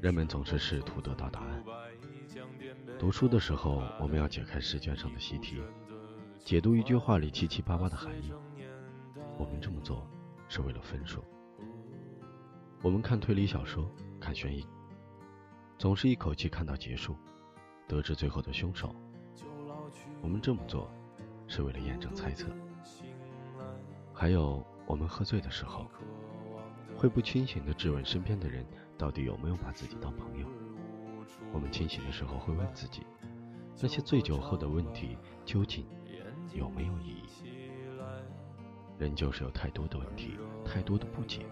人们总是试图得到答案。读书的时候，我们要解开试卷上的习题，解读一句话里七七八八的含义。我们这么做是为了分数。我们看推理小说，看悬疑，总是一口气看到结束，得知最后的凶手。我们这么做是为了验证猜测。还有，我们喝醉的时候，会不清醒地质问身边的人。到底有没有把自己当朋友？我们清醒的时候会问自己，那些醉酒后的问题究竟有没有意义？人就是有太多的问题，太多的不解。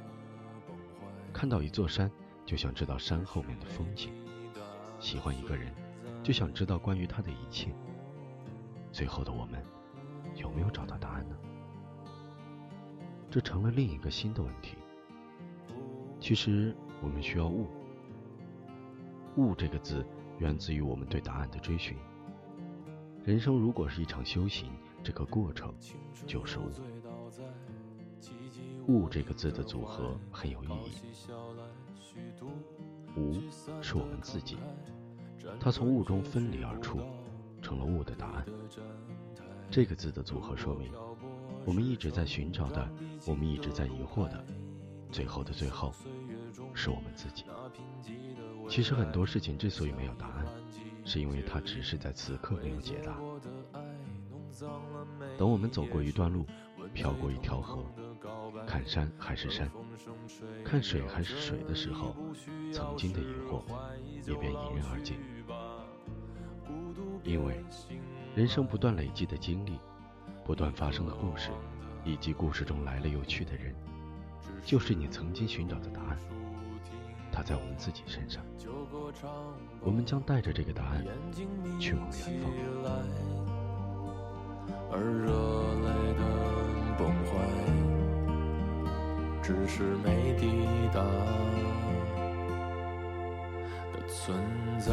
看到一座山，就想知道山后面的风景；喜欢一个人，就想知道关于他的一切。最后的我们，有没有找到答案呢？这成了另一个新的问题。其实。我们需要悟。悟这个字源自于我们对答案的追寻。人生如果是一场修行，这个过程就是悟。悟这个字的组合很有意义。无是我们自己，它从悟中分离而出，成了悟的答案。这个字的组合说明，我们一直在寻找的，我们一直在疑惑的，最后的最后。是我们自己。其实很多事情之所以没有答案，是因为它只是在此刻没有解答。等我们走过一段路，飘过一条河，看山还是山，看水还是水的时候，曾经的疑惑也便迎刃而解。因为人生不断累积的经历，不断发生的故事，以及故事中来了又去的人，就是你曾经寻找的答案。它在我们自己身上，我们将带着这个答案去往远方。而热泪的崩坏，只是没抵达的存在。